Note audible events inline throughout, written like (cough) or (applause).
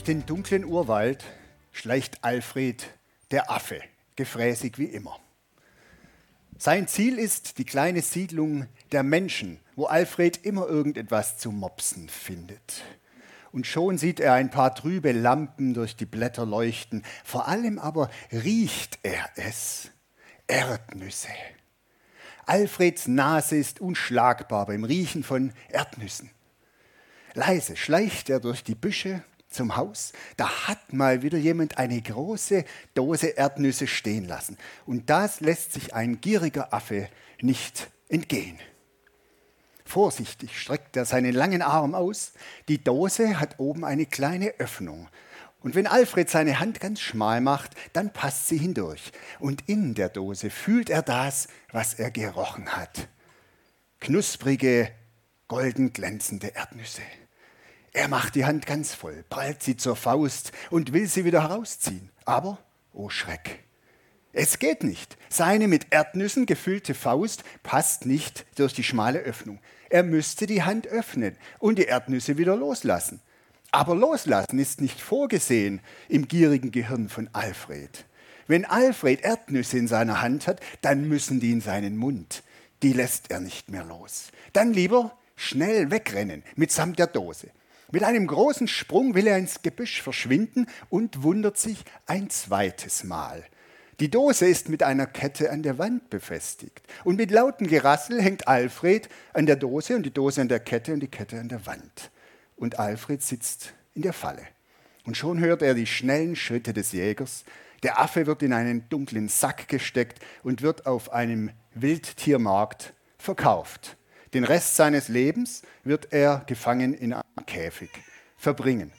Durch den dunklen Urwald schleicht Alfred, der Affe, gefräßig wie immer. Sein Ziel ist die kleine Siedlung der Menschen, wo Alfred immer irgendetwas zu mopsen findet. Und schon sieht er ein paar trübe Lampen durch die Blätter leuchten. Vor allem aber riecht er es. Erdnüsse. Alfreds Nase ist unschlagbar beim Riechen von Erdnüssen. Leise schleicht er durch die Büsche zum Haus, da hat mal wieder jemand eine große Dose Erdnüsse stehen lassen. Und das lässt sich ein gieriger Affe nicht entgehen. Vorsichtig streckt er seinen langen Arm aus. Die Dose hat oben eine kleine Öffnung. Und wenn Alfred seine Hand ganz schmal macht, dann passt sie hindurch. Und in der Dose fühlt er das, was er gerochen hat. Knusprige, golden glänzende Erdnüsse. Er macht die Hand ganz voll, ballt sie zur Faust und will sie wieder herausziehen. Aber, oh Schreck, es geht nicht. Seine mit Erdnüssen gefüllte Faust passt nicht durch die schmale Öffnung. Er müsste die Hand öffnen und die Erdnüsse wieder loslassen. Aber loslassen ist nicht vorgesehen im gierigen Gehirn von Alfred. Wenn Alfred Erdnüsse in seiner Hand hat, dann müssen die in seinen Mund. Die lässt er nicht mehr los. Dann lieber schnell wegrennen mitsamt der Dose. Mit einem großen Sprung will er ins Gebüsch verschwinden und wundert sich ein zweites Mal. Die Dose ist mit einer Kette an der Wand befestigt. Und mit lautem Gerassel hängt Alfred an der Dose und die Dose an der Kette und die Kette an der Wand. Und Alfred sitzt in der Falle. Und schon hört er die schnellen Schritte des Jägers. Der Affe wird in einen dunklen Sack gesteckt und wird auf einem Wildtiermarkt verkauft. Den Rest seines Lebens wird er gefangen in einem Käfig verbringen.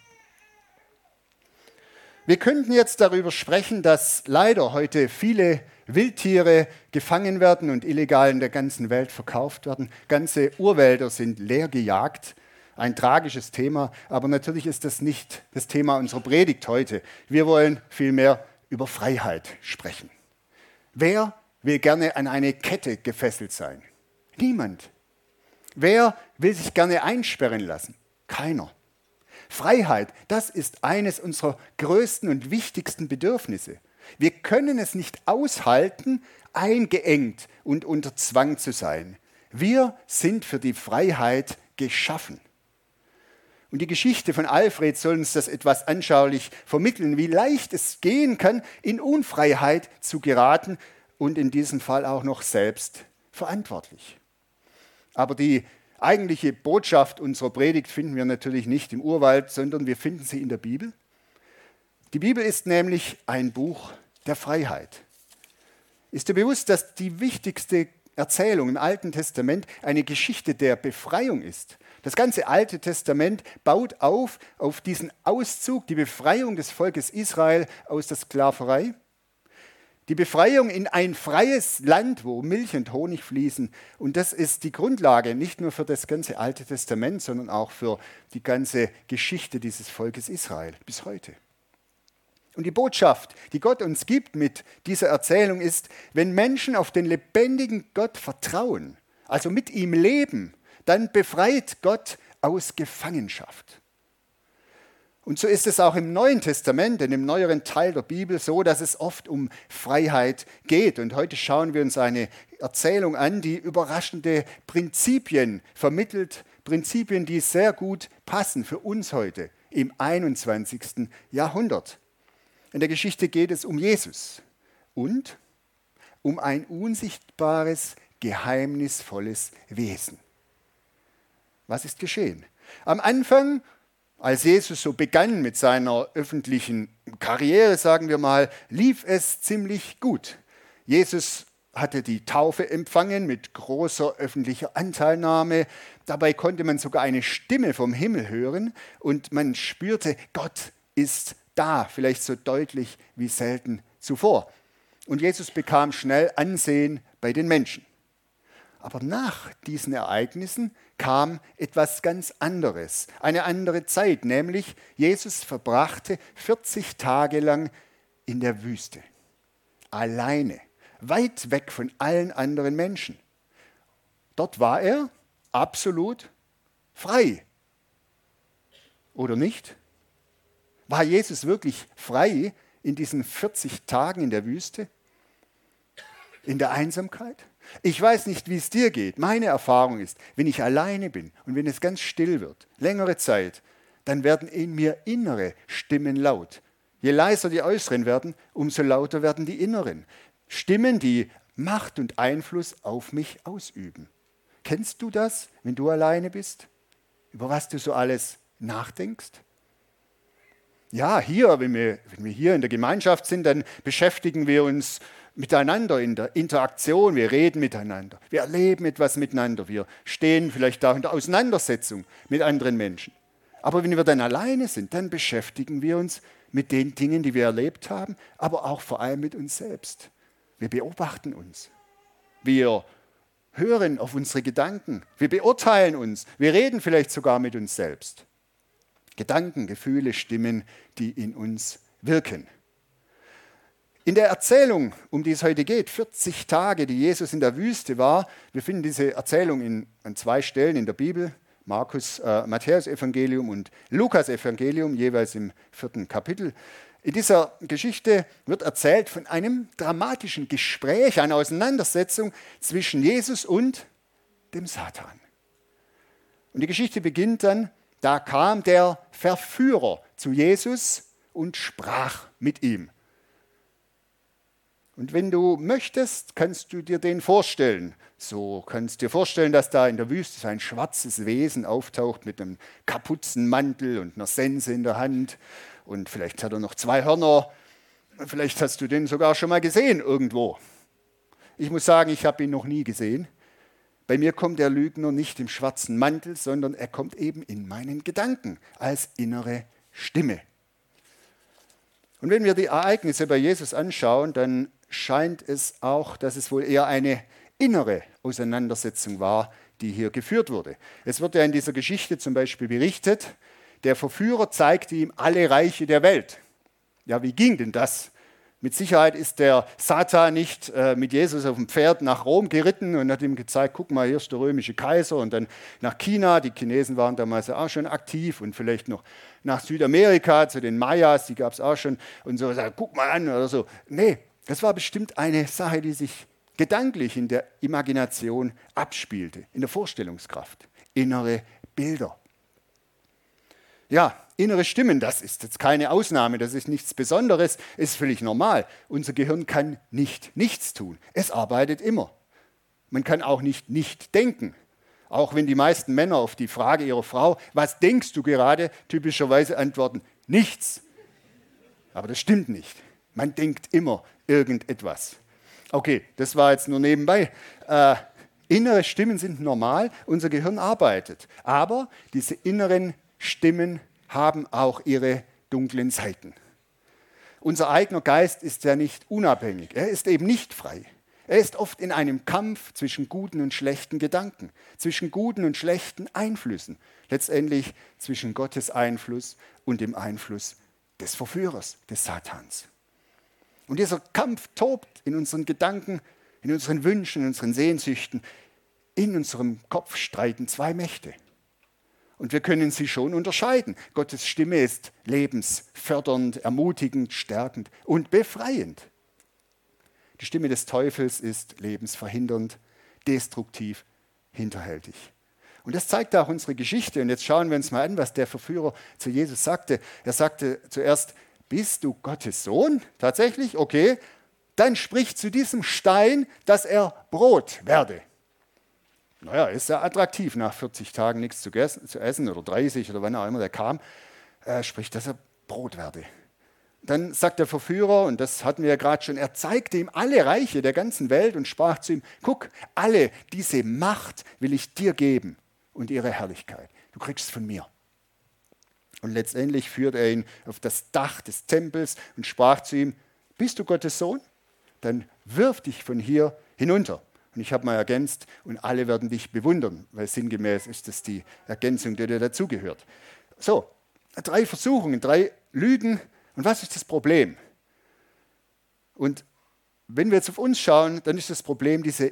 Wir könnten jetzt darüber sprechen, dass leider heute viele Wildtiere gefangen werden und illegal in der ganzen Welt verkauft werden. Ganze Urwälder sind leer gejagt. Ein tragisches Thema, aber natürlich ist das nicht das Thema unserer Predigt heute. Wir wollen vielmehr über Freiheit sprechen. Wer will gerne an eine Kette gefesselt sein? Niemand. Wer will sich gerne einsperren lassen? Keiner. Freiheit, das ist eines unserer größten und wichtigsten Bedürfnisse. Wir können es nicht aushalten, eingeengt und unter Zwang zu sein. Wir sind für die Freiheit geschaffen. Und die Geschichte von Alfred soll uns das etwas anschaulich vermitteln, wie leicht es gehen kann, in Unfreiheit zu geraten und in diesem Fall auch noch selbst verantwortlich. Aber die eigentliche Botschaft unserer Predigt finden wir natürlich nicht im Urwald, sondern wir finden sie in der Bibel. Die Bibel ist nämlich ein Buch der Freiheit. Ist dir bewusst, dass die wichtigste Erzählung im Alten Testament eine Geschichte der Befreiung ist? Das ganze Alte Testament baut auf auf diesen Auszug, die Befreiung des Volkes Israel aus der Sklaverei die Befreiung in ein freies Land, wo Milch und Honig fließen. Und das ist die Grundlage nicht nur für das ganze Alte Testament, sondern auch für die ganze Geschichte dieses Volkes Israel bis heute. Und die Botschaft, die Gott uns gibt mit dieser Erzählung ist, wenn Menschen auf den lebendigen Gott vertrauen, also mit ihm leben, dann befreit Gott aus Gefangenschaft. Und so ist es auch im Neuen Testament, in dem neueren Teil der Bibel, so, dass es oft um Freiheit geht. Und heute schauen wir uns eine Erzählung an, die überraschende Prinzipien vermittelt, Prinzipien, die sehr gut passen für uns heute im 21. Jahrhundert. In der Geschichte geht es um Jesus und um ein unsichtbares, geheimnisvolles Wesen. Was ist geschehen? Am Anfang als Jesus so begann mit seiner öffentlichen Karriere, sagen wir mal, lief es ziemlich gut. Jesus hatte die Taufe empfangen mit großer öffentlicher Anteilnahme. Dabei konnte man sogar eine Stimme vom Himmel hören und man spürte, Gott ist da, vielleicht so deutlich wie selten zuvor. Und Jesus bekam schnell Ansehen bei den Menschen. Aber nach diesen Ereignissen kam etwas ganz anderes, eine andere Zeit, nämlich Jesus verbrachte 40 Tage lang in der Wüste, alleine, weit weg von allen anderen Menschen. Dort war er absolut frei. Oder nicht? War Jesus wirklich frei in diesen 40 Tagen in der Wüste? In der Einsamkeit? Ich weiß nicht, wie es dir geht. Meine Erfahrung ist, wenn ich alleine bin und wenn es ganz still wird, längere Zeit, dann werden in mir innere Stimmen laut. Je leiser die äußeren werden, umso lauter werden die inneren. Stimmen, die Macht und Einfluss auf mich ausüben. Kennst du das, wenn du alleine bist? Über was du so alles nachdenkst? Ja, hier, wenn wir, wenn wir hier in der Gemeinschaft sind, dann beschäftigen wir uns miteinander in der Interaktion, wir reden miteinander, wir erleben etwas miteinander, wir stehen vielleicht auch in der Auseinandersetzung mit anderen Menschen. Aber wenn wir dann alleine sind, dann beschäftigen wir uns mit den Dingen, die wir erlebt haben, aber auch vor allem mit uns selbst. Wir beobachten uns. Wir hören auf unsere Gedanken. Wir beurteilen uns. Wir reden vielleicht sogar mit uns selbst. Gedanken, Gefühle, Stimmen, die in uns wirken. In der Erzählung, um die es heute geht, 40 Tage, die Jesus in der Wüste war, wir finden diese Erzählung in, an zwei Stellen in der Bibel, Markus, äh, Matthäus Evangelium und Lukas Evangelium, jeweils im vierten Kapitel. In dieser Geschichte wird erzählt von einem dramatischen Gespräch, einer Auseinandersetzung zwischen Jesus und dem Satan. Und die Geschichte beginnt dann, da kam der Verführer zu Jesus und sprach mit ihm. Und wenn du möchtest, kannst du dir den vorstellen. So kannst du dir vorstellen, dass da in der Wüste so ein schwarzes Wesen auftaucht mit einem Kapuzenmantel und einer Sense in der Hand. Und vielleicht hat er noch zwei Hörner. Vielleicht hast du den sogar schon mal gesehen irgendwo. Ich muss sagen, ich habe ihn noch nie gesehen. Bei mir kommt der Lügner nicht im schwarzen Mantel, sondern er kommt eben in meinen Gedanken als innere Stimme. Und wenn wir die Ereignisse bei Jesus anschauen, dann scheint es auch, dass es wohl eher eine innere Auseinandersetzung war, die hier geführt wurde. Es wird ja in dieser Geschichte zum Beispiel berichtet, der Verführer zeigte ihm alle Reiche der Welt. Ja, wie ging denn das? Mit Sicherheit ist der Satan nicht äh, mit Jesus auf dem Pferd nach Rom geritten und hat ihm gezeigt, guck mal, hier ist der römische Kaiser und dann nach China, die Chinesen waren damals auch schon aktiv und vielleicht noch nach Südamerika zu den Mayas, die gab es auch schon und so, guck mal an oder so. Nee, das war bestimmt eine Sache, die sich gedanklich in der Imagination abspielte, in der Vorstellungskraft. Innere Bilder. Ja, innere Stimmen, das ist jetzt keine Ausnahme, das ist nichts Besonderes, ist völlig normal. Unser Gehirn kann nicht nichts tun. Es arbeitet immer. Man kann auch nicht nicht denken. Auch wenn die meisten Männer auf die Frage ihrer Frau, was denkst du gerade, typischerweise antworten, nichts. Aber das stimmt nicht. Man denkt immer irgendetwas. Okay, das war jetzt nur nebenbei. Äh, innere Stimmen sind normal, unser Gehirn arbeitet. Aber diese inneren Stimmen haben auch ihre dunklen Seiten. Unser eigener Geist ist ja nicht unabhängig, er ist eben nicht frei. Er ist oft in einem Kampf zwischen guten und schlechten Gedanken, zwischen guten und schlechten Einflüssen, letztendlich zwischen Gottes Einfluss und dem Einfluss des Verführers, des Satans. Und dieser Kampf tobt in unseren Gedanken, in unseren Wünschen, in unseren Sehnsüchten. In unserem Kopf streiten zwei Mächte. Und wir können sie schon unterscheiden. Gottes Stimme ist lebensfördernd, ermutigend, stärkend und befreiend. Die Stimme des Teufels ist lebensverhindernd, destruktiv, hinterhältig. Und das zeigt auch unsere Geschichte. Und jetzt schauen wir uns mal an, was der Verführer zu Jesus sagte. Er sagte zuerst, bist du Gottes Sohn? Tatsächlich? Okay. Dann sprich zu diesem Stein, dass er Brot werde. Naja, ist ja attraktiv, nach 40 Tagen nichts zu, essen oder 30 oder wann auch immer der kam, äh, spricht, dass er Brot werde. dann sagt der Verführer, und das hatten wir ja gerade schon, er zeigte ihm alle Reiche der ganzen Welt und sprach zu ihm, guck, alle diese Macht will ich dir geben und ihre Herrlichkeit. Du kriegst es von mir. Und letztendlich führt er ihn auf das Dach des Tempels und sprach zu ihm, bist du Gottes Sohn? Dann wirf dich von hier hinunter. Und ich habe mal ergänzt, und alle werden dich bewundern, weil sinngemäß ist das die Ergänzung, die dir dazugehört. So, drei Versuchungen, drei Lügen. Und was ist das Problem? Und wenn wir jetzt auf uns schauen, dann ist das Problem diese,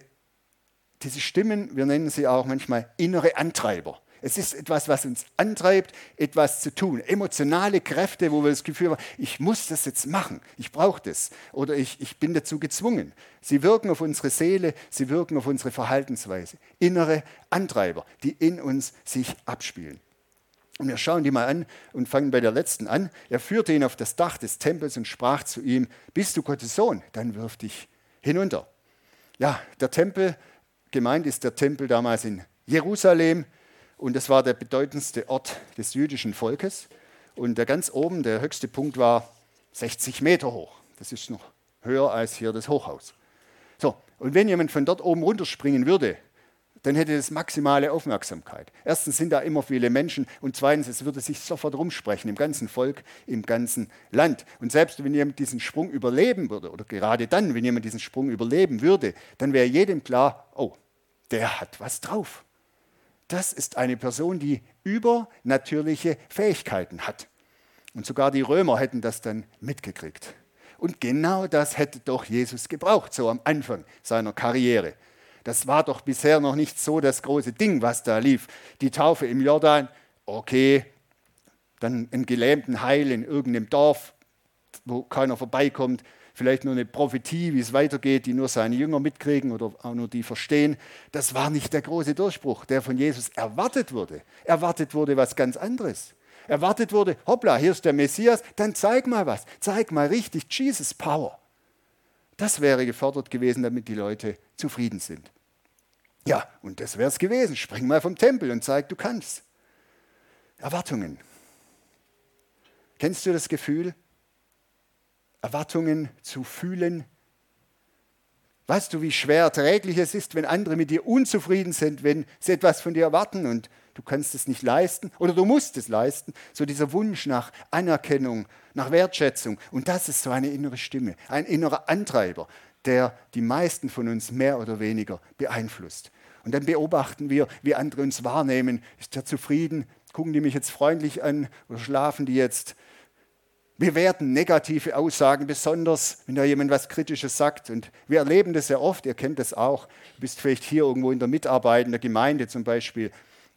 diese Stimmen, wir nennen sie auch manchmal innere Antreiber. Es ist etwas, was uns antreibt, etwas zu tun. Emotionale Kräfte, wo wir das Gefühl haben, ich muss das jetzt machen, ich brauche das oder ich, ich bin dazu gezwungen. Sie wirken auf unsere Seele, sie wirken auf unsere Verhaltensweise. Innere Antreiber, die in uns sich abspielen. Und wir schauen die mal an und fangen bei der letzten an. Er führte ihn auf das Dach des Tempels und sprach zu ihm, bist du Gottes Sohn, dann wirf dich hinunter. Ja, der Tempel, gemeint ist der Tempel damals in Jerusalem, und das war der bedeutendste Ort des jüdischen Volkes. Und der ganz oben, der höchste Punkt war 60 Meter hoch. Das ist noch höher als hier das Hochhaus. So, und wenn jemand von dort oben runterspringen würde, dann hätte das maximale Aufmerksamkeit. Erstens sind da immer viele Menschen und zweitens, es würde sich sofort rumsprechen im ganzen Volk, im ganzen Land. Und selbst wenn jemand diesen Sprung überleben würde, oder gerade dann, wenn jemand diesen Sprung überleben würde, dann wäre jedem klar, oh, der hat was drauf das ist eine Person, die übernatürliche Fähigkeiten hat. Und sogar die Römer hätten das dann mitgekriegt. Und genau das hätte doch Jesus gebraucht, so am Anfang seiner Karriere. Das war doch bisher noch nicht so das große Ding, was da lief. Die Taufe im Jordan, okay, dann einen gelähmten Heil in irgendeinem Dorf, wo keiner vorbeikommt, vielleicht nur eine Prophetie, wie es weitergeht, die nur seine Jünger mitkriegen oder auch nur die verstehen. Das war nicht der große Durchbruch, der von Jesus erwartet wurde. Erwartet wurde was ganz anderes. Erwartet wurde, hoppla, hier ist der Messias, dann zeig mal was, zeig mal richtig Jesus Power. Das wäre gefordert gewesen, damit die Leute zufrieden sind. Ja, und das wäre es gewesen. Spring mal vom Tempel und zeig, du kannst. Erwartungen. Kennst du das Gefühl, Erwartungen zu fühlen. Weißt du, wie schwer erträglich es ist, wenn andere mit dir unzufrieden sind, wenn sie etwas von dir erwarten und du kannst es nicht leisten oder du musst es leisten? So dieser Wunsch nach Anerkennung, nach Wertschätzung. Und das ist so eine innere Stimme, ein innerer Antreiber, der die meisten von uns mehr oder weniger beeinflusst. Und dann beobachten wir, wie andere uns wahrnehmen. Ist der zufrieden? Gucken die mich jetzt freundlich an oder schlafen die jetzt wir werden negative Aussagen, besonders wenn da jemand was Kritisches sagt. Und wir erleben das sehr oft, ihr kennt das auch. Du bist vielleicht hier irgendwo in der Mitarbeit, in der Gemeinde zum Beispiel.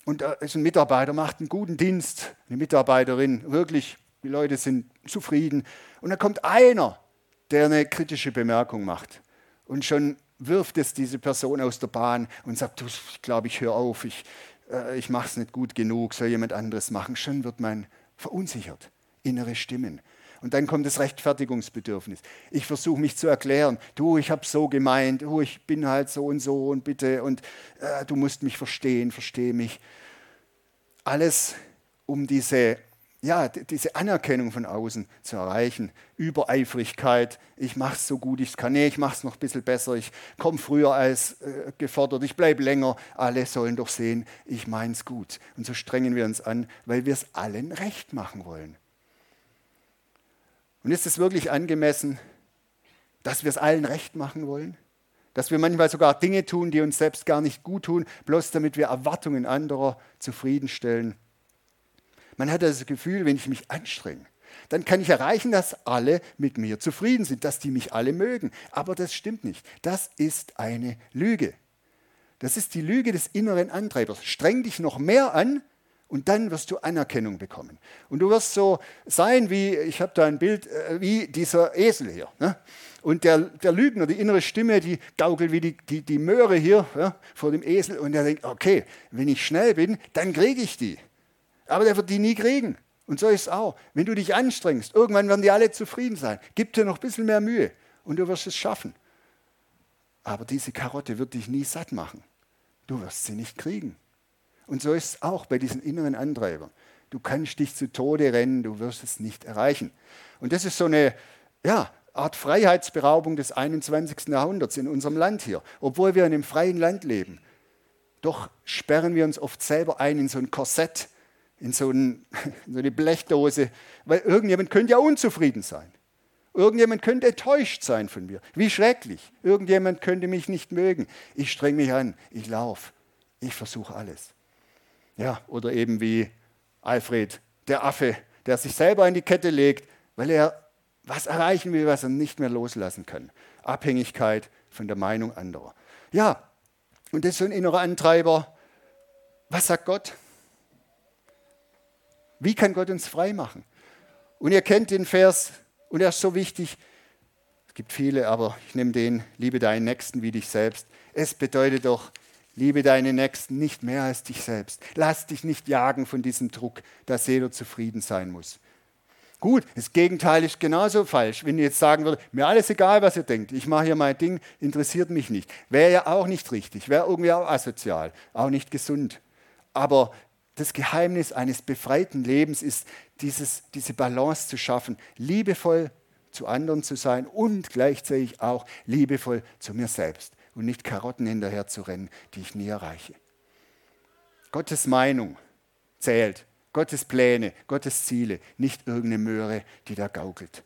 Und da ist ein Mitarbeiter, macht einen guten Dienst, eine Mitarbeiterin, wirklich, die Leute sind zufrieden. Und dann kommt einer, der eine kritische Bemerkung macht. Und schon wirft es diese Person aus der Bahn und sagt, ich glaube, ich höre auf, ich, äh, ich mache es nicht gut genug, soll jemand anderes machen. Schon wird man verunsichert innere Stimmen. Und dann kommt das Rechtfertigungsbedürfnis. Ich versuche mich zu erklären. Du, ich habe so gemeint. Du, ich bin halt so und so und bitte. Und äh, du musst mich verstehen, verstehe mich. Alles, um diese, ja, diese Anerkennung von außen zu erreichen. Übereifrigkeit. Ich mache es so gut ich kann. Nee, ich mache es noch ein bisschen besser. Ich komme früher als äh, gefordert. Ich bleibe länger. Alle sollen doch sehen, ich meine es gut. Und so strengen wir uns an, weil wir es allen recht machen wollen. Und ist es wirklich angemessen, dass wir es allen recht machen wollen? Dass wir manchmal sogar Dinge tun, die uns selbst gar nicht gut tun, bloß damit wir Erwartungen anderer zufriedenstellen? Man hat das Gefühl, wenn ich mich anstrenge, dann kann ich erreichen, dass alle mit mir zufrieden sind, dass die mich alle mögen. Aber das stimmt nicht. Das ist eine Lüge. Das ist die Lüge des inneren Antreibers. Streng dich noch mehr an, und dann wirst du Anerkennung bekommen. Und du wirst so sein wie, ich habe da ein Bild, äh, wie dieser Esel hier. Ne? Und der, der Lügner, die innere Stimme, die gaukelt wie die, die, die Möhre hier ja, vor dem Esel. Und er denkt, okay, wenn ich schnell bin, dann kriege ich die. Aber der wird die nie kriegen. Und so ist es auch. Wenn du dich anstrengst, irgendwann werden die alle zufrieden sein. Gib dir noch ein bisschen mehr Mühe und du wirst es schaffen. Aber diese Karotte wird dich nie satt machen. Du wirst sie nicht kriegen. Und so ist es auch bei diesen inneren Antreibern. Du kannst dich zu Tode rennen, du wirst es nicht erreichen. Und das ist so eine ja, Art Freiheitsberaubung des 21. Jahrhunderts in unserem Land hier, obwohl wir in einem freien Land leben. Doch sperren wir uns oft selber ein in so ein Korsett, in so, ein, (laughs) in so eine Blechdose, weil irgendjemand könnte ja unzufrieden sein. Irgendjemand könnte enttäuscht sein von mir. Wie schrecklich. Irgendjemand könnte mich nicht mögen. Ich streng mich an, ich laufe, ich versuche alles. Ja, oder eben wie Alfred, der Affe, der sich selber in die Kette legt, weil er was erreichen will, was er nicht mehr loslassen kann. Abhängigkeit von der Meinung anderer. Ja, und das ist so ein innerer Antreiber. Was sagt Gott? Wie kann Gott uns frei machen? Und ihr kennt den Vers, und er ist so wichtig. Es gibt viele, aber ich nehme den, liebe deinen Nächsten wie dich selbst. Es bedeutet doch, liebe deinen Nächsten nicht mehr als dich selbst. Lass dich nicht jagen von diesem Druck, dass jeder zufrieden sein muss. Gut, das Gegenteil ist genauso falsch. Wenn ihr jetzt sagen würde, mir alles egal, was ihr denkt, ich mache hier mein Ding, interessiert mich nicht. Wäre ja auch nicht richtig, wäre irgendwie auch asozial, auch nicht gesund. Aber das Geheimnis eines befreiten Lebens ist, dieses, diese Balance zu schaffen, liebevoll zu anderen zu sein und gleichzeitig auch liebevoll zu mir selbst und nicht Karotten hinterher zu rennen, die ich nie erreiche. Gottes Meinung zählt Gottes Pläne, Gottes Ziele, nicht irgendeine Möhre, die da gaukelt.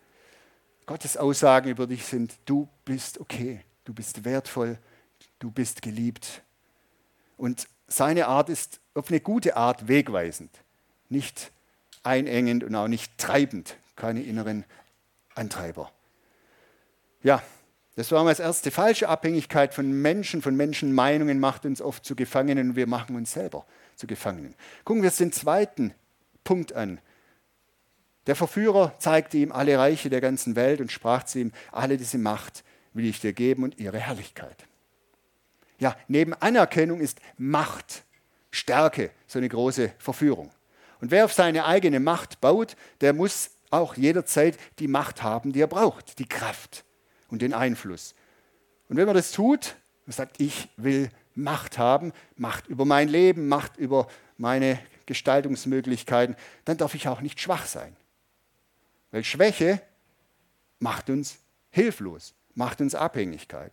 Gottes Aussagen über dich sind, du bist okay, du bist wertvoll, du bist geliebt. Und seine Art ist auf eine gute Art wegweisend, nicht einengend und auch nicht treibend, keine inneren Antreiber. Ja, das war mal das erste. Falsche Abhängigkeit von Menschen, von Menschenmeinungen macht uns oft zu Gefangenen und wir machen uns selber zu Gefangenen. Gucken wir uns den zweiten Punkt an. Der Verführer zeigte ihm alle Reiche der ganzen Welt und sprach zu ihm, alle diese Macht will ich dir geben und ihre Herrlichkeit. Ja, neben Anerkennung ist Macht, Stärke so eine große Verführung. Und wer auf seine eigene Macht baut, der muss auch jederzeit die Macht haben, die er braucht, die Kraft und den Einfluss. Und wenn man das tut und sagt, ich will Macht haben, Macht über mein Leben, Macht über meine Gestaltungsmöglichkeiten, dann darf ich auch nicht schwach sein. Weil Schwäche macht uns hilflos, macht uns Abhängigkeit.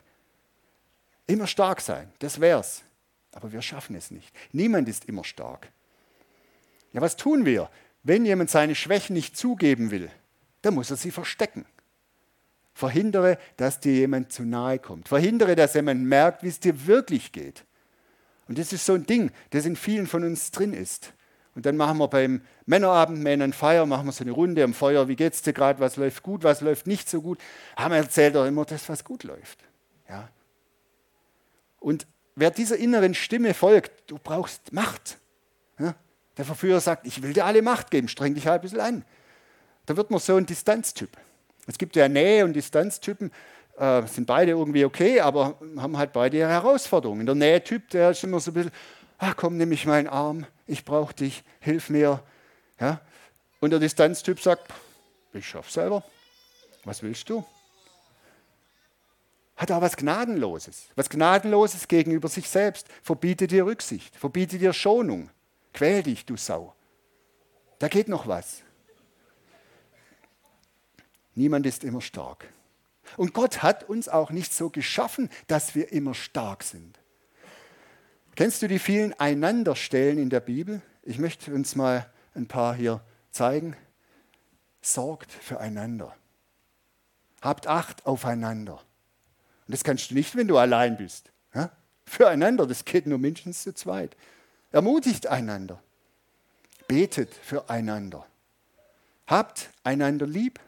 Immer stark sein, das wär's. Aber wir schaffen es nicht. Niemand ist immer stark. Ja, was tun wir? Wenn jemand seine Schwächen nicht zugeben will, dann muss er sie verstecken. Verhindere, dass dir jemand zu nahe kommt. Verhindere, dass jemand merkt, wie es dir wirklich geht. Und das ist so ein Ding, das in vielen von uns drin ist. Und dann machen wir beim Männerabend, Männern Feier, machen wir so eine Runde am Feuer. Wie geht's dir gerade? Was läuft gut? Was läuft nicht so gut? Haben erzählt doch immer das, was gut läuft. Ja. Und wer dieser inneren Stimme folgt, du brauchst Macht. Ja. Der Verführer sagt, ich will dir alle Macht geben, streng dich halt ein bisschen an. Da wird man so ein Distanztyp. Es gibt ja Nähe- und Distanztypen, äh, sind beide irgendwie okay, aber haben halt beide ihre Herausforderungen. Der Nähe-Typ, der ist immer so ein bisschen, ach komm, nimm mich meinen Arm, ich brauche dich, hilf mir. Ja? Und der Distanztyp sagt, ich schaff's selber. Was willst du? Hat auch was Gnadenloses. Was Gnadenloses gegenüber sich selbst. Verbiete dir Rücksicht, verbiete dir Schonung. Quäl dich, du Sau. Da geht noch was. Niemand ist immer stark. Und Gott hat uns auch nicht so geschaffen, dass wir immer stark sind. Kennst du die vielen Einanderstellen in der Bibel? Ich möchte uns mal ein paar hier zeigen. Sorgt füreinander. Habt Acht aufeinander. Und das kannst du nicht, wenn du allein bist. Füreinander, das geht nur mindestens zu zweit. Ermutigt einander. Betet füreinander. Habt einander lieb.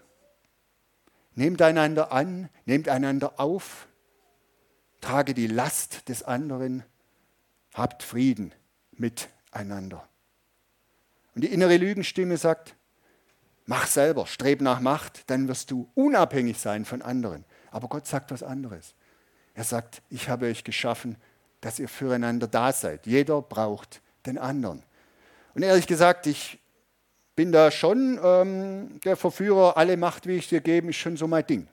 Nehmt einander an, nehmt einander auf. Trage die Last des anderen habt Frieden miteinander. Und die innere Lügenstimme sagt, mach selber, streb nach Macht, dann wirst du unabhängig sein von anderen. Aber Gott sagt was anderes. Er sagt, ich habe euch geschaffen, dass ihr füreinander da seid. Jeder braucht den anderen. Und ehrlich gesagt, ich bin da schon ähm, der Verführer, alle Macht, wie ich dir gebe, ist schon so mein Ding.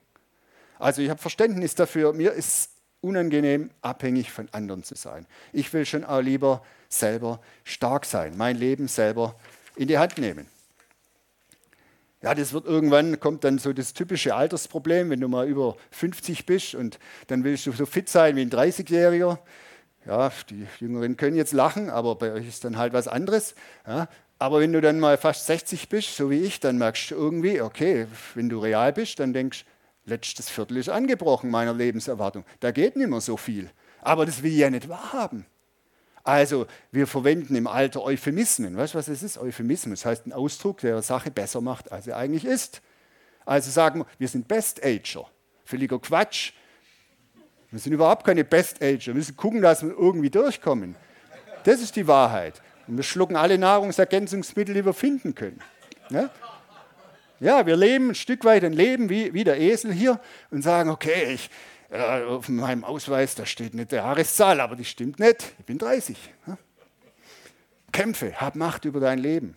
Also ich habe Verständnis dafür. Mir ist unangenehm, abhängig von anderen zu sein. Ich will schon auch lieber selber stark sein, mein Leben selber in die Hand nehmen. Ja, das wird irgendwann, kommt dann so das typische Altersproblem, wenn du mal über 50 bist und dann willst du so fit sein wie ein 30-Jähriger. Ja, die Jüngeren können jetzt lachen, aber bei euch ist dann halt was anderes. Ja, aber wenn du dann mal fast 60 bist, so wie ich, dann merkst du irgendwie, okay, wenn du real bist, dann denkst du, letztes Viertel ist angebrochen meiner Lebenserwartung. Da geht nicht mehr so viel. Aber das will ich ja nicht wahrhaben. Also wir verwenden im Alter Euphemismen. Weißt du, was es ist? Euphemismus das heißt ein Ausdruck, der eine Sache besser macht, als sie eigentlich ist. Also sagen wir, wir sind Best-Ager. Völliger Quatsch. Wir sind überhaupt keine Best-Ager. Wir müssen gucken, dass wir irgendwie durchkommen. Das ist die Wahrheit. Und wir schlucken alle Nahrungsergänzungsmittel, die wir finden können. Ja? ja, wir leben ein Stück weit ein Leben wie, wie der Esel hier und sagen, okay, ich, ja, auf meinem Ausweis, da steht nicht die Jahreszahl, aber die stimmt nicht. Ich bin 30. Ja. Kämpfe, hab Macht über dein Leben.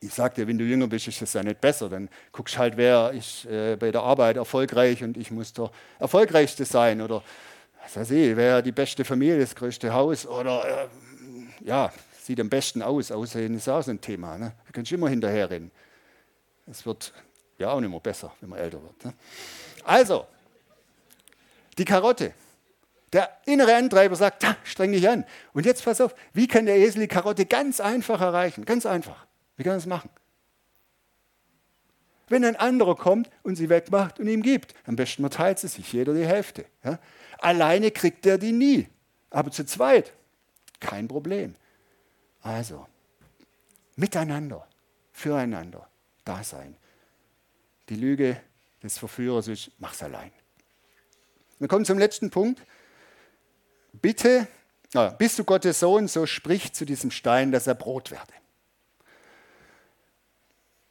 Ich dir, wenn du jünger bist, ist das ja nicht besser. Dann guckst halt, wer ist äh, bei der Arbeit erfolgreich und ich muss der Erfolgreichste sein. Oder was weiß ich, wer die beste Familie, das größte Haus. Oder äh, ja, sieht am besten aus. Aussehen ist auch so ein Thema. Ne? Da kannst du immer hinterher rennen. Es wird ja auch nicht mehr besser, wenn man älter wird. Ne? Also, die Karotte. Der innere Antreiber sagt, streng dich an. Und jetzt pass auf, wie kann der Esel die Karotte ganz einfach erreichen? Ganz einfach. Wie kann er das machen? Wenn ein anderer kommt und sie wegmacht und ihm gibt, am besten man teilt sie sich, jeder die Hälfte. Ja? Alleine kriegt er die nie, aber zu zweit, kein Problem. Also, miteinander, füreinander, da sein. Die Lüge des Verführers ist, mach's allein. Wir kommen zum letzten Punkt. Bitte, äh, bist du Gottes Sohn, so sprich zu diesem Stein, dass er Brot werde.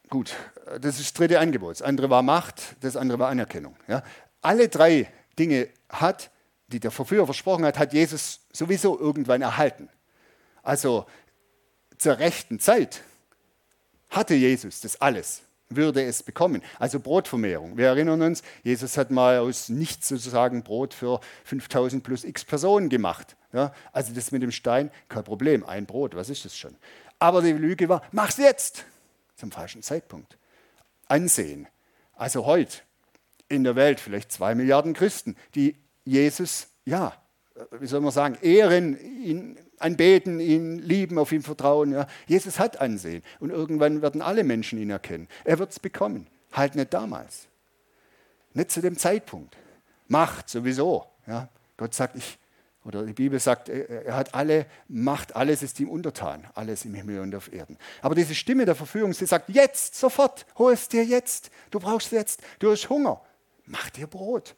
Gut, das ist das dritte Angebot. Das andere war Macht, das andere war Anerkennung. Ja. Alle drei Dinge hat, die der Verführer versprochen hat, hat Jesus sowieso irgendwann erhalten. Also zur rechten Zeit hatte Jesus das alles würde es bekommen. Also Brotvermehrung. Wir erinnern uns, Jesus hat mal aus nichts sozusagen Brot für 5000 plus x Personen gemacht. Ja, also das mit dem Stein, kein Problem, ein Brot, was ist das schon? Aber die Lüge war, mach's jetzt, zum falschen Zeitpunkt. Ansehen. Also heute in der Welt vielleicht zwei Milliarden Christen, die Jesus, ja, wie soll man sagen, ehren, ihn anbeten, ihn lieben, auf ihn vertrauen. Ja. Jesus hat Ansehen und irgendwann werden alle Menschen ihn erkennen. Er wird es bekommen. Halt nicht damals. Nicht zu dem Zeitpunkt. Macht sowieso. Ja. Gott sagt, ich, oder die Bibel sagt, er hat alle Macht, alles ist ihm untertan, alles im Himmel und auf Erden. Aber diese Stimme der Verführung, sie sagt, jetzt, sofort, hol es dir jetzt, du brauchst jetzt, du hast Hunger, mach dir Brot,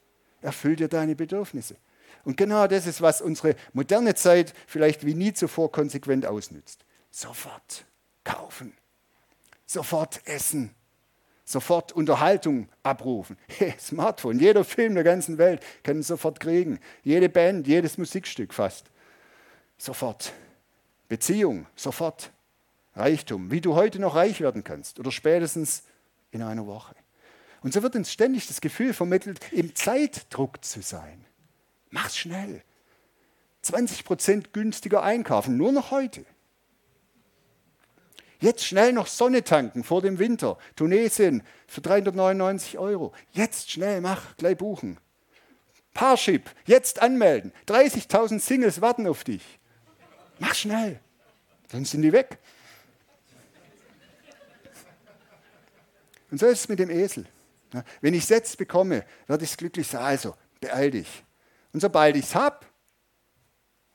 erfüll dir deine Bedürfnisse. Und genau das ist, was unsere moderne Zeit vielleicht wie nie zuvor konsequent ausnützt. Sofort kaufen, sofort essen, sofort Unterhaltung abrufen. (laughs) Hey, Smartphone, jeder Film der ganzen Welt kann es sofort kriegen. Jede Band, jedes Musikstück fast. Sofort. Beziehung, sofort. Reichtum, wie du heute noch reich werden kannst oder spätestens in einer Woche. Und so wird uns ständig das Gefühl vermittelt, im Zeitdruck zu sein. Mach's schnell. 20% günstiger einkaufen, nur noch heute. Jetzt schnell noch Sonne tanken vor dem Winter. Tunesien für 399 Euro. Jetzt schnell, mach, gleich buchen. Parship, jetzt anmelden. 30.000 Singles warten auf dich. Mach schnell, sonst sind die weg. Und so ist es mit dem Esel. Wenn ich es jetzt bekomme, werde ich glücklich sein. Also, beeil dich. Und sobald ich es habe,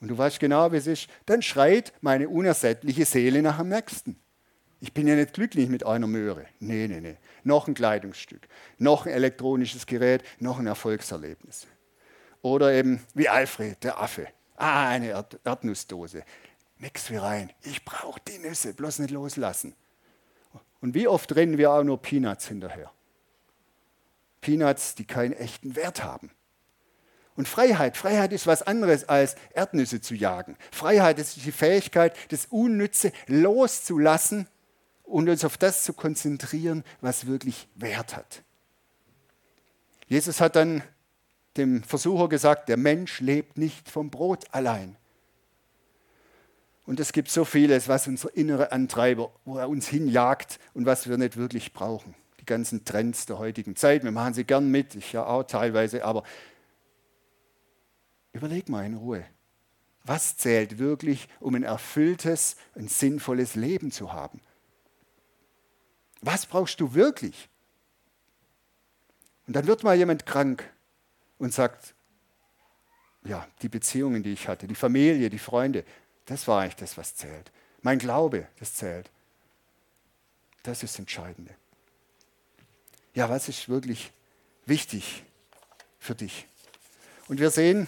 und du weißt genau, wie es ist, dann schreit meine unersättliche Seele nach dem Nächsten. Ich bin ja nicht glücklich mit einer Möhre. Nee, nee, nee. Noch ein Kleidungsstück, noch ein elektronisches Gerät, noch ein Erfolgserlebnis. Oder eben wie Alfred, der Affe. Ah, eine Erd Erdnussdose. Nix wie rein. Ich brauche die Nüsse, bloß nicht loslassen. Und wie oft rennen wir auch nur Peanuts hinterher? Peanuts, die keinen echten Wert haben. Und Freiheit, Freiheit ist was anderes als Erdnüsse zu jagen. Freiheit ist die Fähigkeit, das Unnütze loszulassen und uns auf das zu konzentrieren, was wirklich Wert hat. Jesus hat dann dem Versucher gesagt, der Mensch lebt nicht vom Brot allein. Und es gibt so vieles, was unser innerer Antreiber, wo er uns hinjagt und was wir nicht wirklich brauchen. Die ganzen Trends der heutigen Zeit, wir machen sie gern mit, ich ja auch teilweise, aber überleg mal in Ruhe. Was zählt wirklich, um ein erfülltes, ein sinnvolles Leben zu haben? Was brauchst du wirklich? Und dann wird mal jemand krank und sagt, ja, die Beziehungen, die ich hatte, die Familie, die Freunde, das war eigentlich das, was zählt. Mein Glaube, das zählt. Das ist das Entscheidende. Ja, was ist wirklich wichtig für dich? Und wir sehen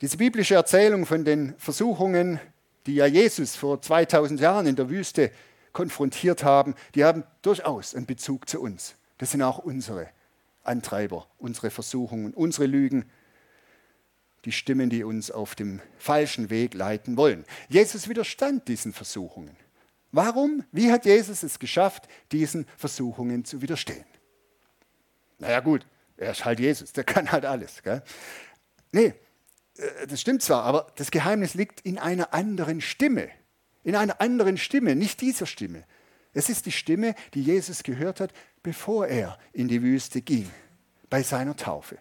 diese biblische Erzählung von den Versuchungen, die ja Jesus vor 2000 Jahren in der Wüste konfrontiert haben, die haben durchaus einen Bezug zu uns. Das sind auch unsere Antreiber, unsere Versuchungen, unsere Lügen, die Stimmen, die uns auf dem falschen Weg leiten wollen. Jesus widerstand diesen Versuchungen. Warum? Wie hat Jesus es geschafft, diesen Versuchungen zu widerstehen? Naja gut, er ist halt Jesus, der kann halt alles. Gell? Nee, äh, das stimmt zwar, aber das Geheimnis liegt in einer anderen Stimme. In einer anderen Stimme, nicht dieser Stimme. Es ist die Stimme, die Jesus gehört hat, bevor er in die Wüste ging, bei seiner Taufe.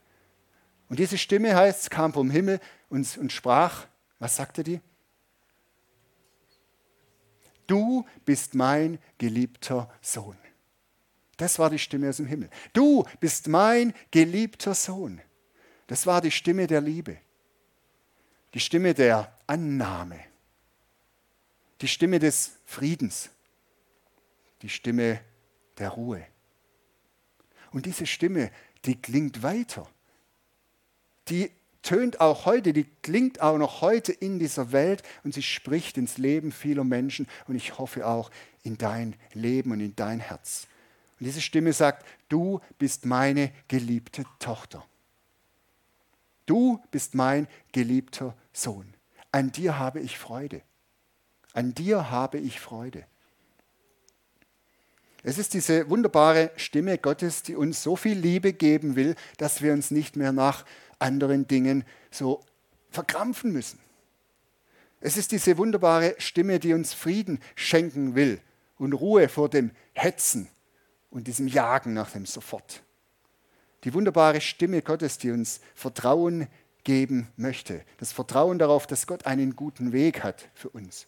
Und diese Stimme heißt, kam vom Himmel und, und sprach, was sagte die? Du bist mein geliebter Sohn. Das war die Stimme aus dem Himmel. Du bist mein geliebter Sohn. Das war die Stimme der Liebe. Die Stimme der Annahme. Die Stimme des Friedens. Die Stimme der Ruhe. Und diese Stimme, die klingt weiter. Die tönt auch heute, die klingt auch noch heute in dieser Welt und sie spricht ins Leben vieler Menschen und ich hoffe auch in dein Leben und in dein Herz. Und diese Stimme sagt, du bist meine geliebte Tochter. Du bist mein geliebter Sohn. An dir habe ich Freude. An dir habe ich Freude. Es ist diese wunderbare Stimme Gottes, die uns so viel Liebe geben will, dass wir uns nicht mehr nach anderen Dingen so verkrampfen müssen. Es ist diese wunderbare Stimme, die uns Frieden schenken will und Ruhe vor dem Hetzen und diesem Jagen nach dem Sofort. Die wunderbare Stimme Gottes, die uns Vertrauen geben möchte. Das Vertrauen darauf, dass Gott einen guten Weg hat für uns.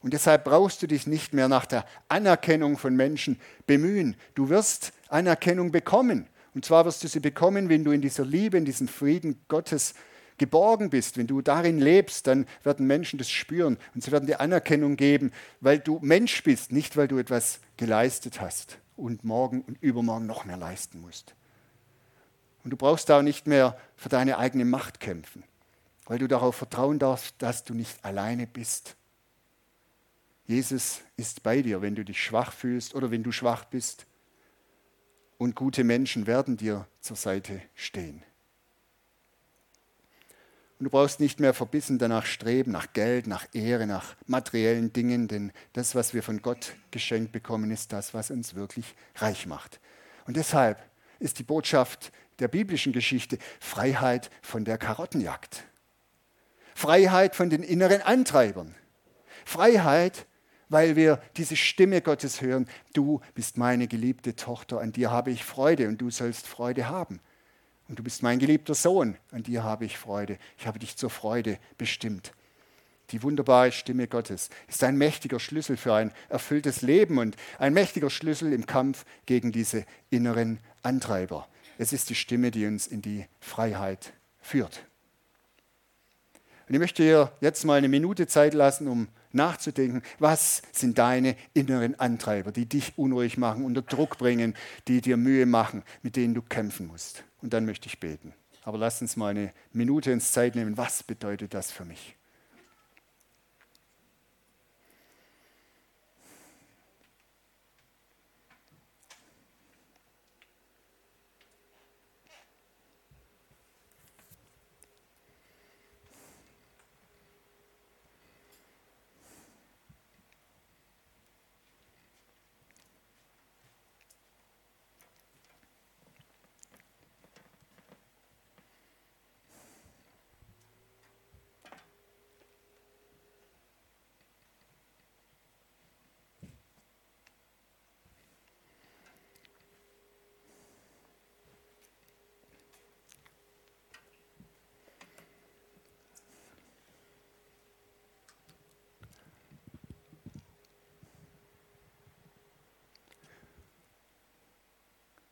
Und deshalb brauchst du dich nicht mehr nach der Anerkennung von Menschen bemühen. Du wirst Anerkennung bekommen. Und zwar wirst du sie bekommen, wenn du in dieser Liebe, in diesem Frieden Gottes geborgen bist. Wenn du darin lebst, dann werden Menschen das spüren und sie werden dir Anerkennung geben, weil du Mensch bist, nicht weil du etwas geleistet hast und morgen und übermorgen noch mehr leisten musst. Und du brauchst da nicht mehr für deine eigene Macht kämpfen, weil du darauf vertrauen darfst, dass du nicht alleine bist Jesus ist bei dir, wenn du dich schwach fühlst oder wenn du schwach bist. Und gute Menschen werden dir zur Seite stehen. Und du brauchst nicht mehr verbissen danach streben, nach Geld, nach Ehre, nach materiellen Dingen, denn das, was wir von Gott geschenkt bekommen, ist das, was uns wirklich reich macht. Und deshalb ist die Botschaft der biblischen Geschichte Freiheit von der Karottenjagd. Freiheit von den inneren Antreibern. Freiheit weil wir diese Stimme Gottes hören. Du bist meine geliebte Tochter, an dir habe ich Freude und du sollst Freude haben. Und du bist mein geliebter Sohn, an dir habe ich Freude. Ich habe dich zur Freude bestimmt. Die wunderbare Stimme Gottes ist ein mächtiger Schlüssel für ein erfülltes Leben und ein mächtiger Schlüssel im Kampf gegen diese inneren Antreiber. Es ist die Stimme, die uns in die Freiheit führt. Und ich möchte dir jetzt mal eine Minute Zeit lassen, um nachzudenken, was sind deine inneren Antreiber, die dich unruhig machen, unter Druck bringen, die dir Mühe machen, mit denen du kämpfen musst. Und dann möchte ich beten. Aber lass uns mal eine Minute ins Zeit nehmen. Was bedeutet das für mich?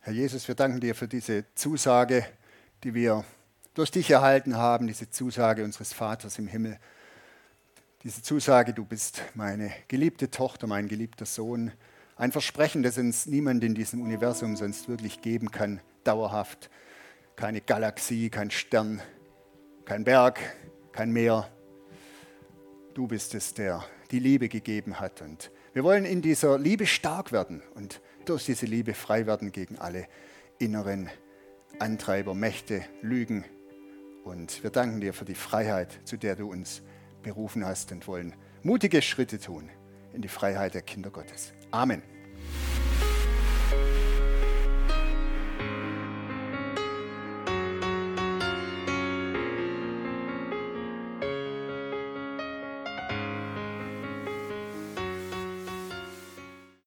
Herr Jesus, wir danken dir für diese Zusage, die wir durch dich erhalten haben, diese Zusage unseres Vaters im Himmel. Diese Zusage, du bist meine geliebte Tochter, mein geliebter Sohn. Ein Versprechen, das uns niemand in diesem Universum sonst wirklich geben kann, dauerhaft. Keine Galaxie, kein Stern, kein Berg, kein Meer. Du bist es, der die Liebe gegeben hat. Und wir wollen in dieser Liebe stark werden und durch diese Liebe frei werden gegen alle inneren Antreiber, Mächte, Lügen. Und wir danken dir für die Freiheit, zu der du uns berufen hast und wollen mutige Schritte tun in die Freiheit der Kinder Gottes. Amen.